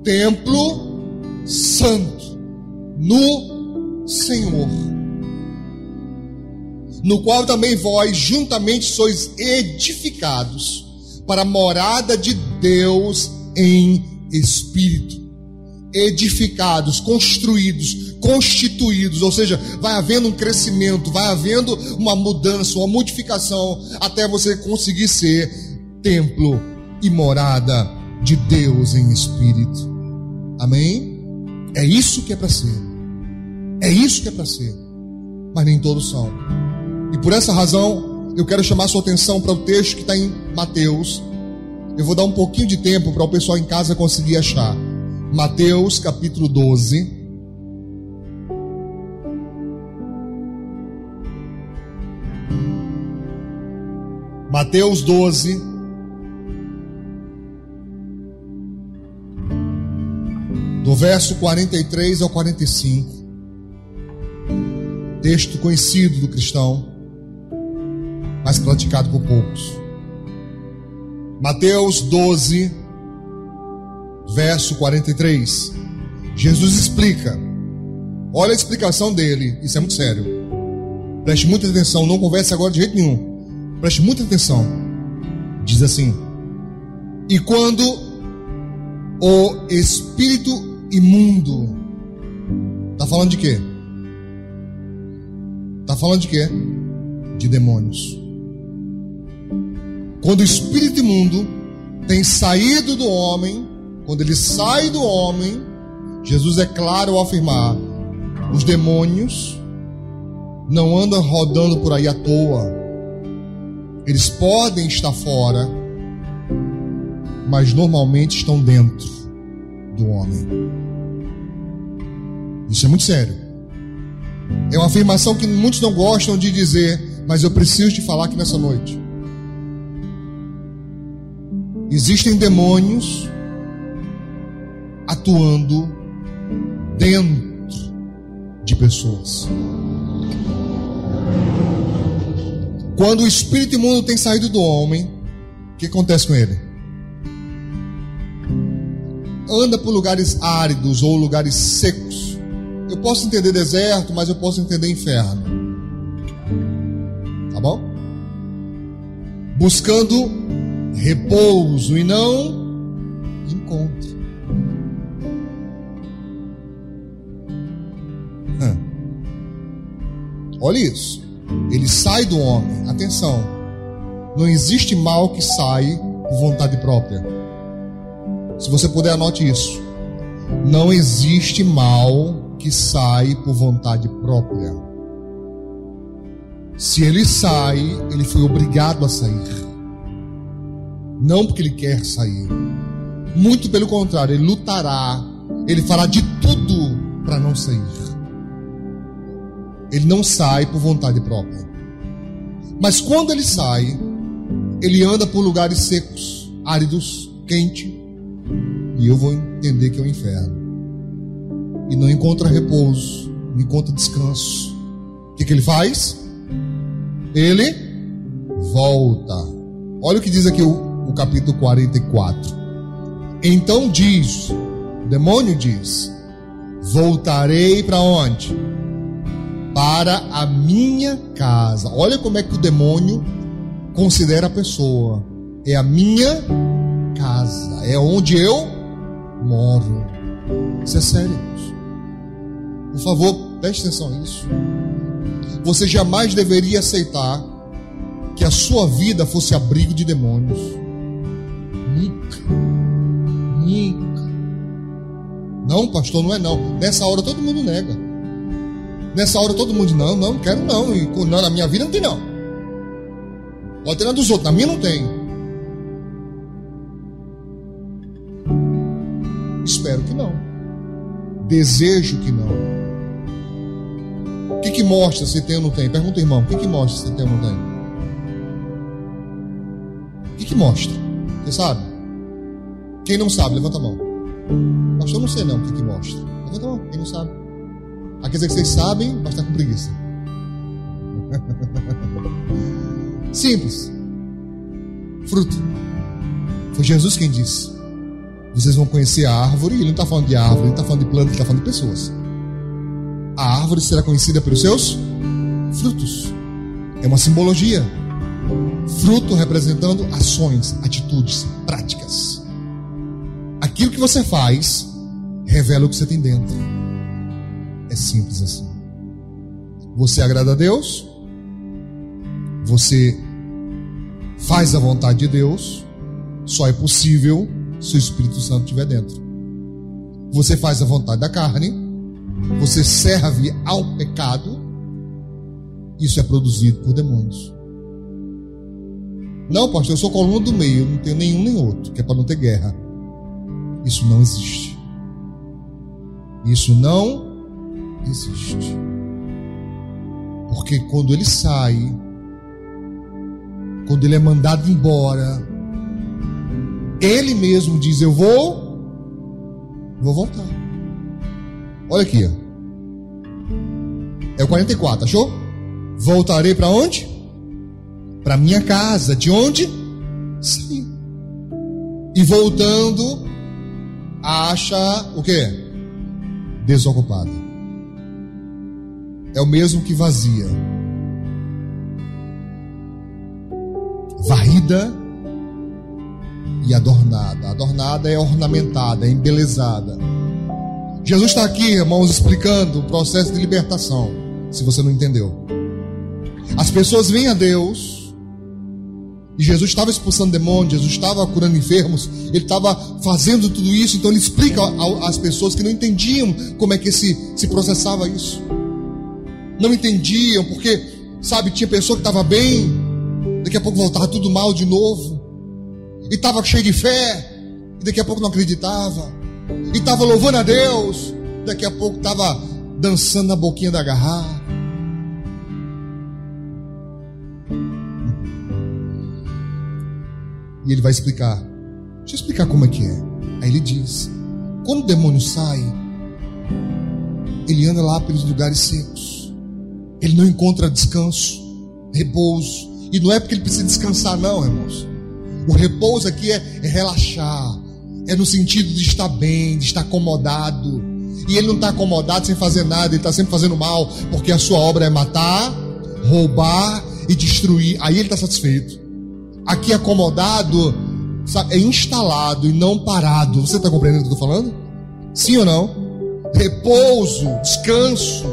Templo santo no Senhor no qual também vós juntamente sois edificados para a morada de Deus em espírito. Edificados, construídos, constituídos, ou seja, vai havendo um crescimento, vai havendo uma mudança, uma modificação, até você conseguir ser templo e morada de Deus em espírito. Amém? É isso que é para ser. É isso que é para ser. Mas nem todos são. E por essa razão, eu quero chamar sua atenção para o texto que está em Mateus. Eu vou dar um pouquinho de tempo para o pessoal em casa conseguir achar. Mateus capítulo 12. Mateus 12. Do verso 43 ao 45. Texto conhecido do cristão mas praticado por poucos. Mateus 12, verso 43. Jesus explica. Olha a explicação dele, isso é muito sério. Preste muita atenção, não converse agora de jeito nenhum. Preste muita atenção. Diz assim: E quando o espírito imundo está falando de quê? Está falando de quê? De demônios. Quando o espírito imundo tem saído do homem, quando ele sai do homem, Jesus é claro ao afirmar: os demônios não andam rodando por aí à toa. Eles podem estar fora, mas normalmente estão dentro do homem. Isso é muito sério. É uma afirmação que muitos não gostam de dizer, mas eu preciso te falar aqui nessa noite. Existem demônios atuando dentro de pessoas. Quando o espírito imundo tem saído do homem, o que acontece com ele? Anda por lugares áridos ou lugares secos. Eu posso entender deserto, mas eu posso entender inferno. Tá bom? Buscando repouso e não encontro. Olha isso. Ele sai do homem. Atenção. Não existe mal que sai por vontade própria. Se você puder, anote isso. Não existe mal que sai por vontade própria. Se ele sai, ele foi obrigado a sair. Não porque ele quer sair. Muito pelo contrário, ele lutará, ele fará de tudo para não sair. Ele não sai por vontade própria. Mas quando ele sai, ele anda por lugares secos, áridos, quente, e eu vou entender que é o inferno. E não encontra repouso, não encontra descanso. O que, que ele faz? Ele volta. Olha o que diz aqui o, o capítulo 44. Então diz, o demônio diz: Voltarei para onde? Para a minha casa. Olha como é que o demônio considera a pessoa. É a minha casa. É onde eu moro. Isso é sério. Por favor, preste atenção nisso. Você jamais deveria aceitar que a sua vida fosse abrigo de demônios. Nunca. Nunca. Não, pastor, não é não. Nessa hora todo mundo nega. Nessa hora todo mundo diz: não, não, quero não. E não, na minha vida não tem não. Pode ter na dos outros, na minha não tem. Espero que não. Desejo que não. O que, que mostra se tem ou não tem? Pergunta, irmão, o que, que mostra se tem ou não tem? O que, que mostra? Você sabe? Quem não sabe, levanta a mão. Pastor, eu não sei não o que, que mostra. Levanta a mão, quem não sabe. Dizer que vocês sabem, mas está com preguiça. Simples. Fruto. Foi Jesus quem disse. Vocês vão conhecer a árvore, ele não está falando de árvore, ele está falando de planta, ele está falando de pessoas. A árvore será conhecida pelos seus frutos. É uma simbologia. Fruto representando ações, atitudes, práticas. Aquilo que você faz revela o que você tem dentro. É simples assim. Você agrada a Deus, você faz a vontade de Deus, só é possível se o Espírito Santo estiver dentro. Você faz a vontade da carne, você serve ao pecado, isso é produzido por demônios. Não, pastor, eu sou coluna do meio, não tenho nenhum nem outro, que é para não ter guerra. Isso não existe. Isso não existe. Porque quando ele sai, quando ele é mandado embora, ele mesmo diz: Eu vou, vou voltar. Olha aqui, é o 44, achou? Voltarei para onde? Para minha casa. De onde? Sim. E voltando, acha o que? Desocupada. É o mesmo que vazia. Varrida e adornada. Adornada é ornamentada, é embelezada. Jesus está aqui, irmãos, explicando o processo de libertação. Se você não entendeu, as pessoas vêm a Deus e Jesus estava expulsando demônios, Jesus estava curando enfermos, ele estava fazendo tudo isso, então ele explica às pessoas que não entendiam como é que se, se processava isso. Não entendiam, porque, sabe, tinha pessoa que estava bem, daqui a pouco voltava tudo mal de novo, e estava cheio de fé, e daqui a pouco não acreditava, e estava louvando a Deus, daqui a pouco estava dançando na boquinha da garrafa. E ele vai explicar. Deixa eu explicar como é que é. Aí ele diz: quando o demônio sai, ele anda lá pelos lugares secos. Ele não encontra descanso, repouso. E não é porque ele precisa descansar, não, irmãos. O repouso aqui é, é relaxar. É no sentido de estar bem, de estar acomodado. E ele não está acomodado sem fazer nada, ele está sempre fazendo mal, porque a sua obra é matar, roubar e destruir. Aí ele está satisfeito aqui acomodado, sabe, é instalado e não parado. Você está compreendendo o que eu estou falando? Sim ou não? Repouso, descanso.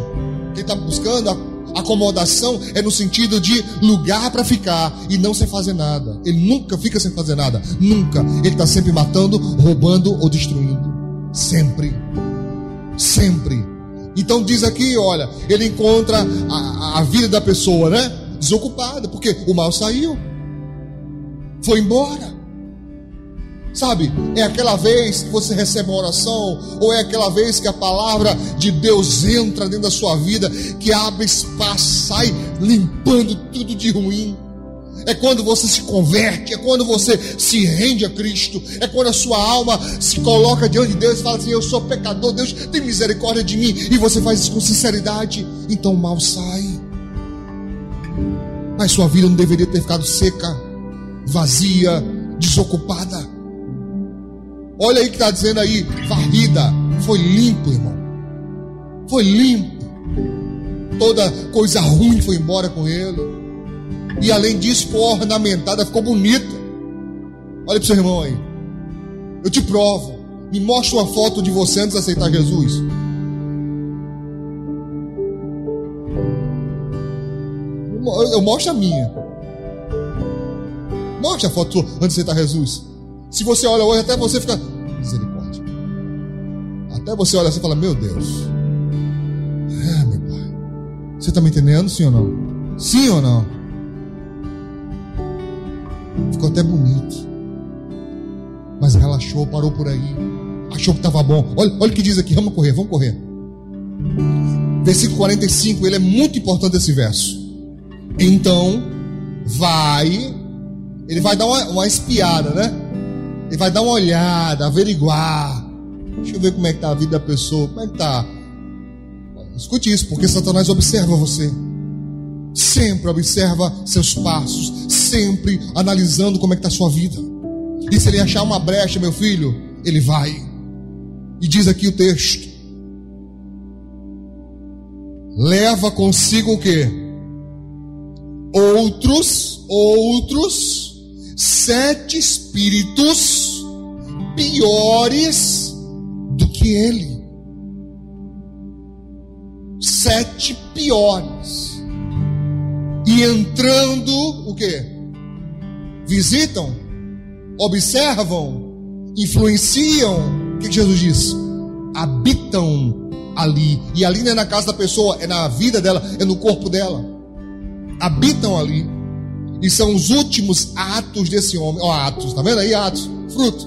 Quem está buscando acomodação é no sentido de lugar para ficar e não sem fazer nada. Ele nunca fica sem fazer nada. Nunca. Ele está sempre matando, roubando ou destruindo. Sempre. Sempre. Então diz aqui, olha, ele encontra a, a vida da pessoa, né? desocupada, porque o mal saiu, foi embora. Sabe, é aquela vez que você recebe uma oração, ou é aquela vez que a palavra de Deus entra dentro da sua vida, que abre espaço, sai limpando tudo de ruim. É quando você se converte, é quando você se rende a Cristo, é quando a sua alma se coloca diante de Deus e fala assim: Eu sou pecador, Deus tem misericórdia de mim, e você faz isso com sinceridade, então o mal sai. Mas sua vida não deveria ter ficado seca, vazia, desocupada. Olha aí que está dizendo aí, varrida. Foi limpo, irmão. Foi limpo. Toda coisa ruim foi embora com ele. E além disso, foi ornamentada, ficou bonita. Olha para o seu irmão aí. Eu te provo. Me mostra uma foto de você antes de aceitar Jesus. Eu mostro a minha. Mostra a foto antes de aceitar Jesus. Se você olha hoje, até você fica. Misericórdia. Até você olha assim e fala: Meu Deus. É, meu pai. Você está me entendendo, sim ou não? Sim ou não? Ficou até bonito. Mas relaxou, parou por aí. Achou que estava bom. Olha, olha o que diz aqui. Vamos correr, vamos correr. Versículo 45, ele é muito importante esse verso. Então, vai. Ele vai dar uma, uma espiada, né? Ele vai dar uma olhada, averiguar. Deixa eu ver como é que está a vida da pessoa. Como é que está? Escute isso, porque Satanás observa você. Sempre observa seus passos. Sempre analisando como é que está a sua vida. E se ele achar uma brecha, meu filho, ele vai. E diz aqui o texto. Leva consigo o que? Outros, outros sete espíritos piores do que ele. Sete piores. E entrando, o que? Visitam, observam, influenciam. O que Jesus diz? Habitam ali. E ali não é na casa da pessoa, é na vida dela, é no corpo dela. Habitam ali. E são os últimos atos desse homem. Ó, atos, tá vendo aí? Atos, fruto.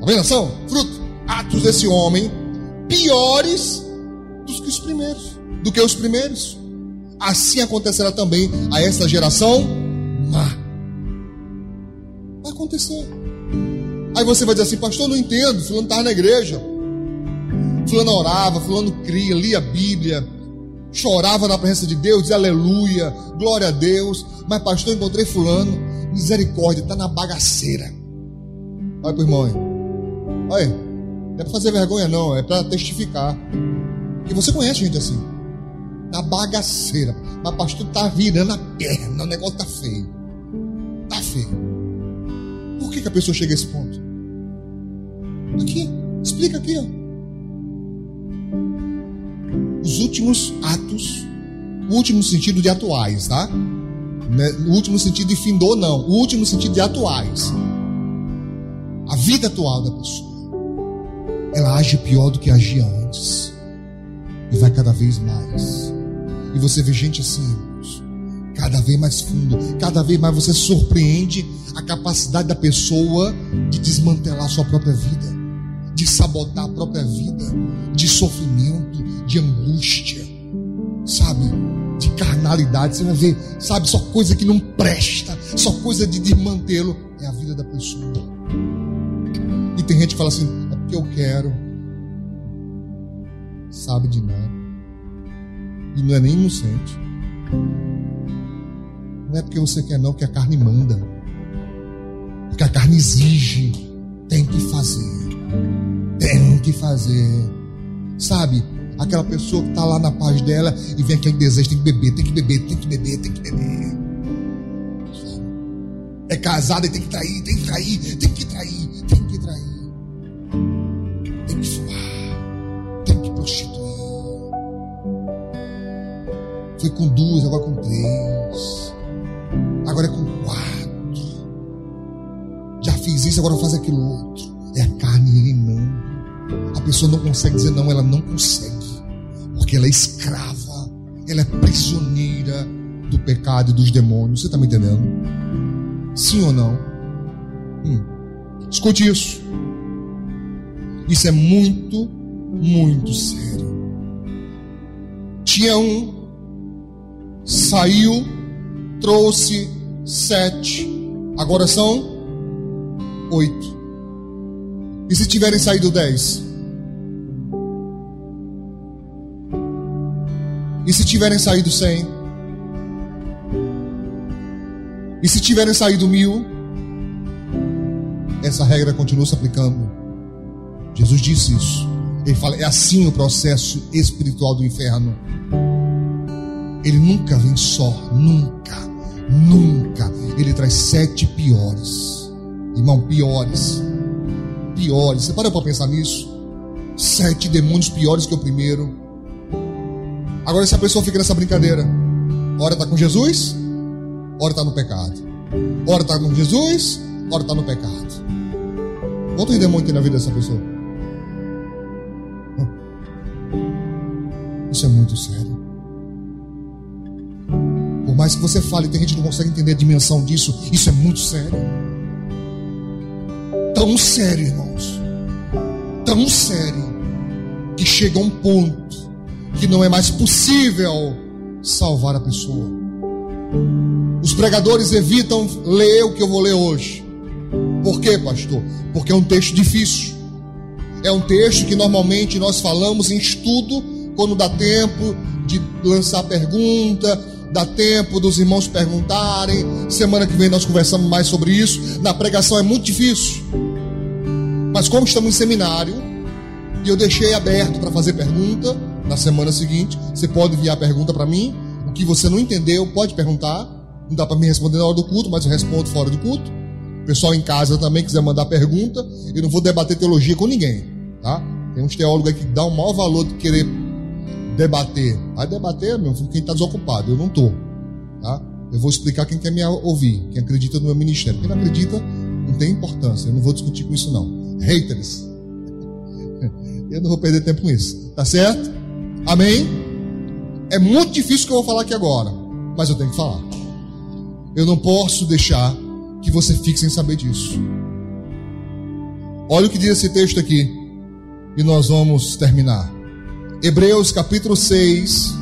Tá vendo? São fruto. Atos desse homem piores do que os primeiros. Do que os primeiros. Assim acontecerá também a essa geração má. Vai acontecer. Aí você vai dizer assim, pastor, não entendo. Fulano estava na igreja. Fulano orava, fulano cria, lia a Bíblia chorava na presença de Deus, dizia aleluia, glória a Deus. Mas, pastor, encontrei fulano, misericórdia, está na bagaceira. Olha para o irmão aí. Olha, não é para fazer vergonha, não, é para testificar. Porque você conhece gente assim. Na bagaceira. Mas, pastor, está virando a perna, o negócio está feio. Está feio. Por que, que a pessoa chega a esse ponto? Aqui, explica aqui, ó os últimos atos, o último sentido de atuais, tá? Né? O último sentido de findou, não. O último sentido de atuais. A vida atual da pessoa. Ela age pior do que agia antes. E vai cada vez mais. E você vê gente assim, irmãos, cada vez mais fundo, cada vez mais você surpreende a capacidade da pessoa de desmantelar a sua própria vida, de sabotar a própria vida, de sofrimento, de angústia, sabe? De carnalidade. Você vai ver, sabe? Só coisa que não presta, só coisa de desmantê-lo. É a vida da pessoa. E tem gente que fala assim: é porque eu quero. Sabe de nada. E não é nem inocente. Não é porque você quer, não, que a carne manda. Porque a carne exige. Tem que fazer. Tem que fazer. Sabe? Aquela pessoa que está lá na paz dela e vem aquele desejo, tem que beber, tem que beber, tem que beber, tem que beber. É casada e tem que trair, tem que trair, tem que trair, tem que trair. Tem que fumar, tem que prostituir. Foi com duas, agora com três. Agora é com quatro. Já fiz isso, agora vou fazer aquilo outro. É a carne reinando. A pessoa não consegue dizer não, ela não consegue porque ela é escrava, ela é prisioneira do pecado e dos demônios. Você está me entendendo? Sim ou não? Hum. Escute isso. Isso é muito, muito sério. Tinha um, saiu, trouxe sete, agora são oito. E se tiverem saído dez? E se tiverem saído cem? E se tiverem saído mil? Essa regra continua se aplicando. Jesus disse isso. Ele fala: é assim o processo espiritual do inferno. Ele nunca vem só, nunca, nunca. Ele traz sete piores, irmão, piores, piores. Você parou para pensar nisso? Sete demônios piores que o primeiro. Agora, se a pessoa fica nessa brincadeira, ora está com Jesus, ora está no pecado. Ora está com Jesus, ora está no pecado. Quantos demônios tem na vida dessa pessoa? Isso é muito sério. Por mais que você fale, tem gente que não consegue entender a dimensão disso. Isso é muito sério. Tão sério, irmãos. Tão sério que chega a um ponto que não é mais possível salvar a pessoa. Os pregadores evitam ler o que eu vou ler hoje. Por quê, pastor? Porque é um texto difícil. É um texto que normalmente nós falamos em estudo quando dá tempo de lançar pergunta, dá tempo dos irmãos perguntarem. Semana que vem nós conversamos mais sobre isso. Na pregação é muito difícil. Mas como estamos em seminário, e eu deixei aberto para fazer pergunta, na semana seguinte, você pode enviar pergunta para mim. O que você não entendeu, pode perguntar. Não dá para me responder na hora do culto, mas eu respondo fora do culto. O pessoal em casa também quiser mandar pergunta, eu não vou debater teologia com ninguém, tá? Tem uns teólogos aí que dão o maior valor de querer debater. Vai debater, meu filho, quem está desocupado. Eu não estou. Tá? Eu vou explicar quem quer me ouvir, quem acredita no meu ministério. Quem não acredita, não tem importância. Eu não vou discutir com isso, não. Haters. Eu não vou perder tempo com isso. Tá certo? Amém? É muito difícil o que eu vou falar aqui agora, mas eu tenho que falar. Eu não posso deixar que você fique sem saber disso. Olha o que diz esse texto aqui, e nós vamos terminar. Hebreus capítulo 6,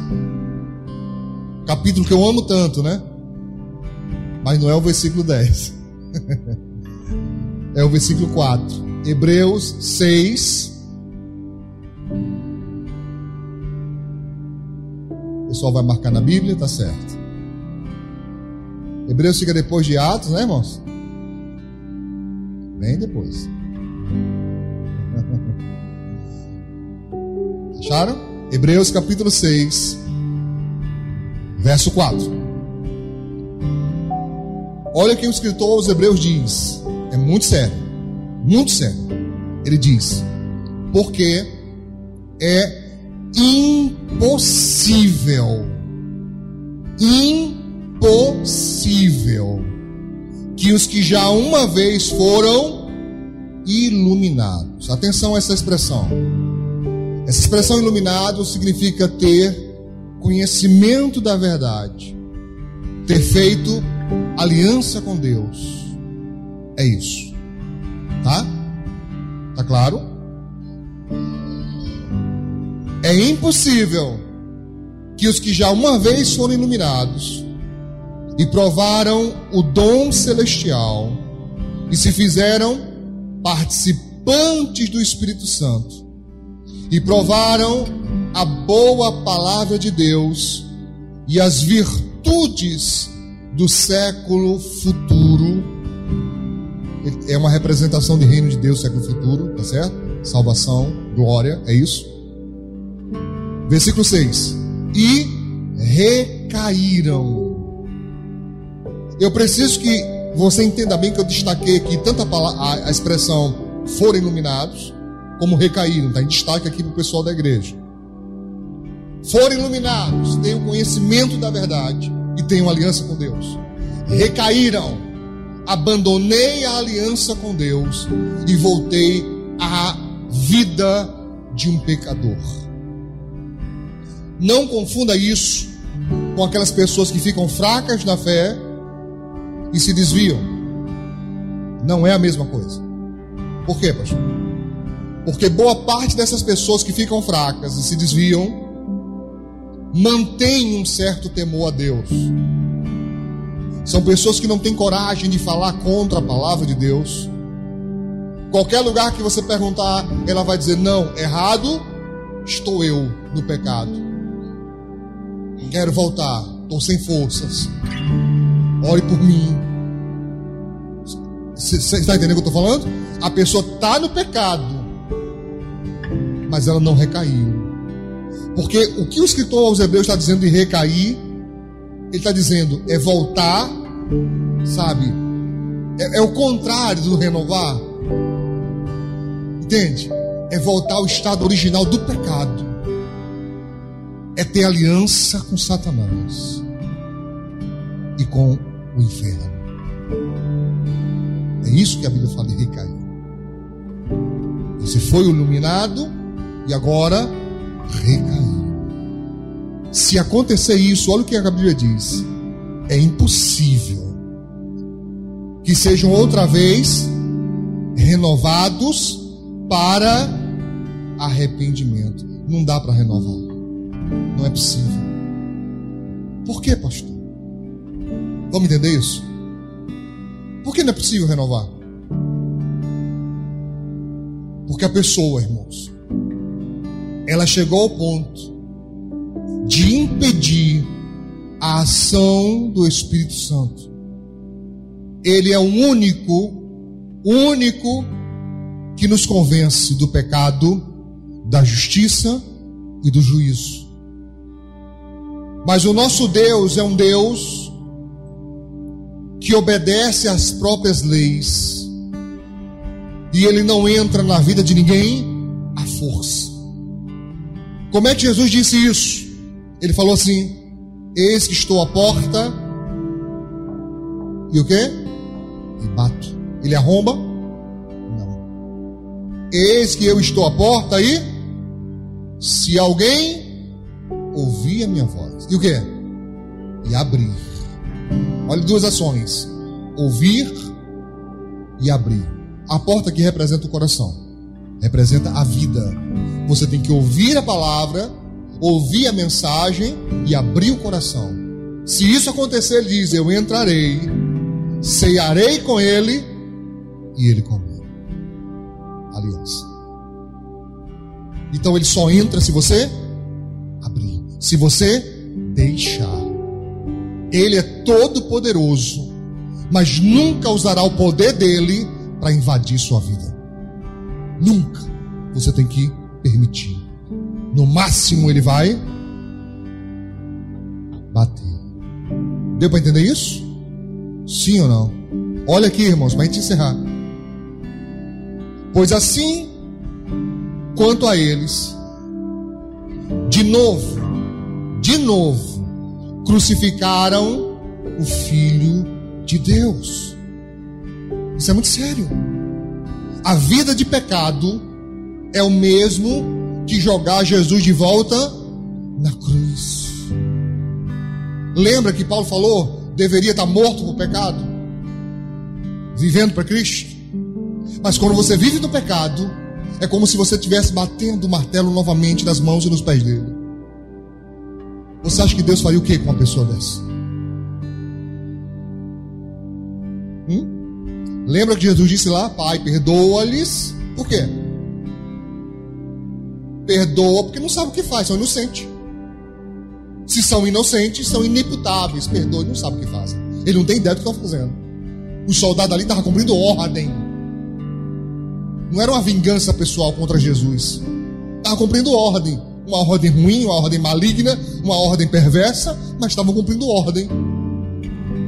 capítulo que eu amo tanto, né? Mas não é o versículo 10, é o versículo 4. Hebreus 6. Pessoal vai marcar na Bíblia, tá certo. Hebreus fica depois de Atos, né, irmãos? Bem depois. Acharam? Hebreus capítulo 6, verso 4. Olha o que o escritor aos Hebreus diz. É muito sério. Muito sério. Ele diz: Porque é impossível, impossível, que os que já uma vez foram iluminados. Atenção a essa expressão essa expressão iluminado significa ter conhecimento da verdade, ter feito aliança com Deus. É isso. Tá? Tá claro? É impossível que os que já uma vez foram iluminados e provaram o dom celestial e se fizeram participantes do Espírito Santo e provaram a boa palavra de Deus e as virtudes do século futuro. É uma representação do reino de Deus, século futuro, tá certo? Salvação, glória, é isso? Versículo 6: E recaíram. Eu preciso que você entenda bem que eu destaquei aqui tanto a, a expressão foram iluminados, como recaíram, está em destaque aqui para o pessoal da igreja. Foram iluminados, têm o conhecimento da verdade e têm uma aliança com Deus. Recaíram, abandonei a aliança com Deus e voltei à vida de um pecador. Não confunda isso com aquelas pessoas que ficam fracas na fé e se desviam. Não é a mesma coisa. Por quê, pastor? Porque boa parte dessas pessoas que ficam fracas e se desviam mantém um certo temor a Deus. São pessoas que não têm coragem de falar contra a palavra de Deus. Qualquer lugar que você perguntar, ela vai dizer: não, errado estou eu no pecado. Quero voltar, estou sem forças. Ore por mim. Você está entendendo o que eu estou falando? A pessoa está no pecado, mas ela não recaiu. Porque o que o escritor aos Hebreus está dizendo de recair, ele está dizendo é voltar, sabe? É, é o contrário do renovar. Entende? É voltar ao estado original do pecado. É ter aliança com Satanás e com o inferno. É isso que a Bíblia fala de recair. Você foi iluminado e agora recaiu. Se acontecer isso, olha o que a Bíblia diz: é impossível que sejam outra vez renovados para arrependimento. Não dá para renovar. Não é possível. Por que, pastor? Vamos entender isso? Por que não é possível renovar? Porque a pessoa, irmãos, ela chegou ao ponto de impedir a ação do Espírito Santo. Ele é o único, único que nos convence do pecado, da justiça e do juízo. Mas o nosso Deus é um Deus que obedece às próprias leis. E ele não entra na vida de ninguém à força. Como é que Jesus disse isso? Ele falou assim: Eis que estou à porta. E o que? E bato. Ele arromba? Não. Eis que eu estou à porta e se alguém ouvir a minha voz. E o que? E abrir. Olha duas ações: ouvir e abrir. A porta que representa o coração, representa a vida. Você tem que ouvir a palavra, ouvir a mensagem e abrir o coração. Se isso acontecer, ele diz: Eu entrarei, ceiarei com ele e ele comigo. Aliança. Então ele só entra se você abrir, se você deixar. Ele é todo poderoso, mas nunca usará o poder dele para invadir sua vida. Nunca. Você tem que permitir. No máximo ele vai bater. Deu para entender isso? Sim ou não? Olha aqui, irmãos, para a gente encerrar. Pois assim quanto a eles, de novo, de novo, crucificaram o Filho de Deus. Isso é muito sério. A vida de pecado é o mesmo que jogar Jesus de volta na cruz. Lembra que Paulo falou? Deveria estar morto por pecado, vivendo para Cristo. Mas quando você vive no pecado, é como se você estivesse batendo o martelo novamente nas mãos e nos pés dele. Você acha que Deus faria o que com uma pessoa dessa? Hum? Lembra que Jesus disse lá, Pai, perdoa-lhes. Por quê? Perdoa porque não sabe o que faz, são inocentes. Se são inocentes, são inimputáveis. Perdoa não sabe o que fazem. Ele não tem ideia do que estão fazendo. O soldado ali estava cumprindo ordem. Não era uma vingança pessoal contra Jesus. Estava cumprindo ordem. Uma ordem ruim, uma ordem maligna, uma ordem perversa, mas estavam cumprindo ordem.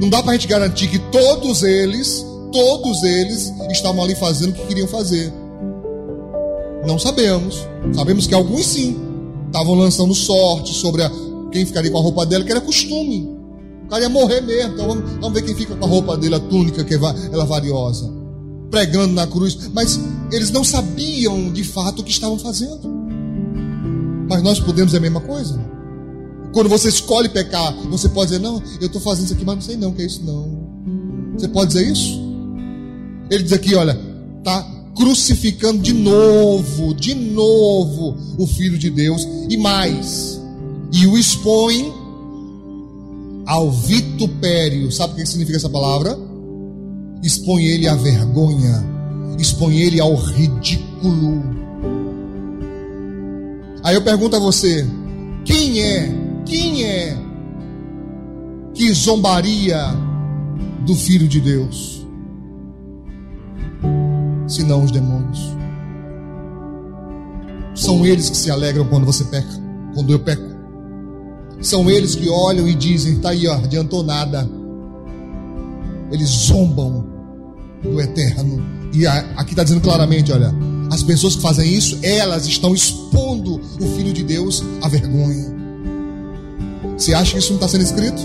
Não dá para a gente garantir que todos eles, todos eles estavam ali fazendo o que queriam fazer. Não sabemos. Sabemos que alguns sim estavam lançando sorte sobre a, quem ficaria com a roupa dela, que era costume. O cara ia morrer mesmo. Então vamos, vamos ver quem fica com a roupa dele, a túnica que é, ela é variosa. Pregando na cruz. Mas eles não sabiam de fato o que estavam fazendo. Mas nós podemos é a mesma coisa. Quando você escolhe pecar, você pode dizer: Não, eu estou fazendo isso aqui, mas não sei não que é isso, não. Você pode dizer isso? Ele diz aqui: Olha, tá crucificando de novo, de novo o Filho de Deus e mais, e o expõe ao vitupério. Sabe o que significa essa palavra? Expõe ele à vergonha, expõe ele ao ridículo. Aí eu pergunto a você: quem é, quem é que zombaria do Filho de Deus? senão os demônios. São eles que se alegram quando você peca, quando eu peco. São eles que olham e dizem: tá aí, ó, adiantou nada. Eles zombam do eterno. E aqui está dizendo claramente: olha, as pessoas que fazem isso, elas estão expondo o Filho de Deus à vergonha. Você acha que isso não está sendo escrito?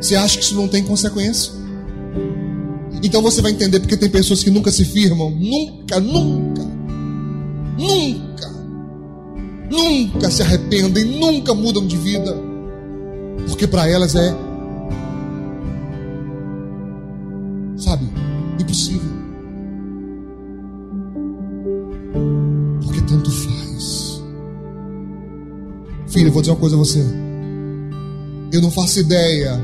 Você acha que isso não tem consequência? Então você vai entender porque tem pessoas que nunca se firmam, nunca, nunca, nunca, nunca se arrependem, nunca mudam de vida, porque para elas é, sabe, Filho, eu vou dizer uma coisa a você. Eu não faço ideia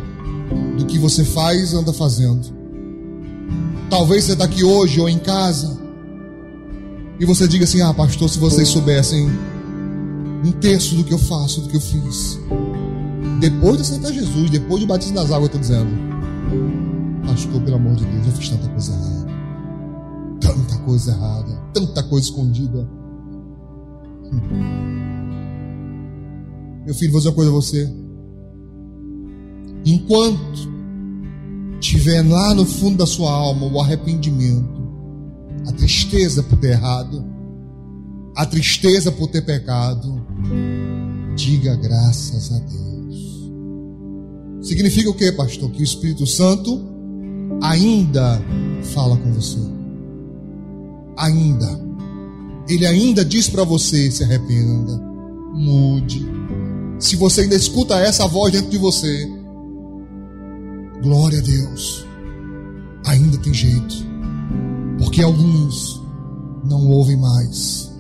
do que você faz anda fazendo. Talvez você está aqui hoje ou em casa e você diga assim: Ah, pastor, se vocês soubessem um terço do que eu faço, do que eu fiz, depois de aceitar Jesus, depois de batismo nas águas, eu estou dizendo, pastor, pelo amor de Deus, eu fiz tanta coisa errada, tanta coisa errada, tanta coisa escondida. Meu filho, vou dizer uma coisa a você. Enquanto tiver lá no fundo da sua alma o arrependimento, a tristeza por ter errado, a tristeza por ter pecado, diga graças a Deus. Significa o que, pastor? Que o Espírito Santo ainda fala com você. Ainda. Ele ainda diz para você: se arrependa, mude. Se você ainda escuta essa voz dentro de você, Glória a Deus. Ainda tem jeito. Porque alguns não ouvem mais.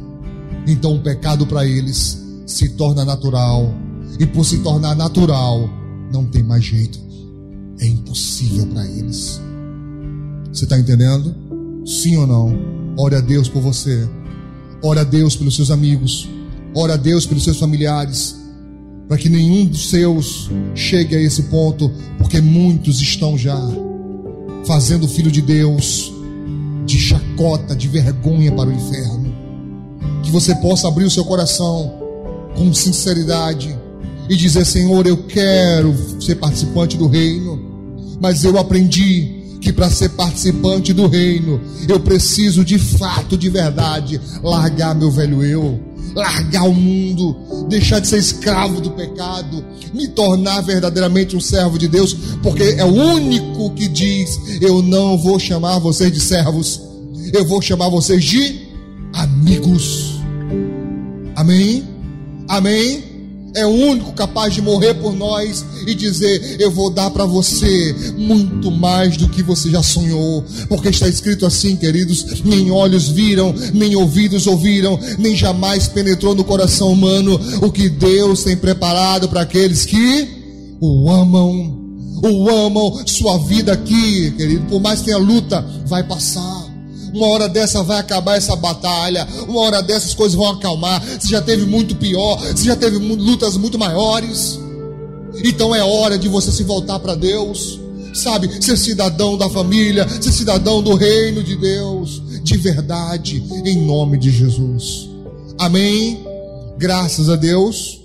Então o pecado para eles se torna natural. E por se tornar natural, não tem mais jeito. É impossível para eles. Você está entendendo? Sim ou não? Ore a Deus por você. Ore a Deus pelos seus amigos. Ore a Deus pelos seus familiares para que nenhum dos seus chegue a esse ponto, porque muitos estão já fazendo o filho de Deus de chacota, de vergonha para o inferno. Que você possa abrir o seu coração com sinceridade e dizer: Senhor, eu quero ser participante do reino, mas eu aprendi que para ser participante do reino, eu preciso de fato, de verdade, largar meu velho eu largar o mundo, deixar de ser escravo do pecado, me tornar verdadeiramente um servo de Deus, porque é o único que diz: Eu não vou chamar vocês de servos, eu vou chamar vocês de amigos. Amém? Amém? É o único capaz de morrer por nós e dizer: Eu vou dar para você muito mais do que você já sonhou, porque está escrito assim, queridos: nem olhos viram, nem ouvidos ouviram, nem jamais penetrou no coração humano o que Deus tem preparado para aqueles que o amam. O amam, sua vida aqui, querido, por mais que tenha luta, vai passar. Uma hora dessa vai acabar essa batalha. Uma hora dessas coisas vão acalmar. Você já teve muito pior. Você já teve lutas muito maiores. Então é hora de você se voltar para Deus. Sabe, ser cidadão da família, ser cidadão do reino de Deus, de verdade, em nome de Jesus. Amém. Graças a Deus.